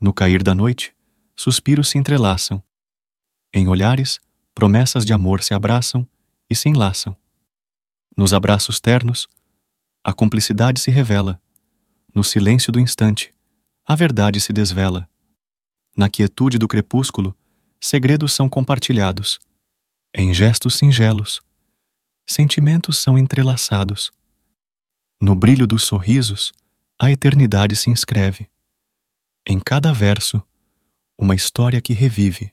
No cair da noite, suspiros se entrelaçam. Em olhares, promessas de amor se abraçam e se enlaçam. Nos abraços ternos, a cumplicidade se revela. No silêncio do instante, a verdade se desvela. Na quietude do crepúsculo, segredos são compartilhados. Em gestos singelos, sentimentos são entrelaçados. No brilho dos sorrisos, a eternidade se inscreve. Em cada verso, uma história que revive.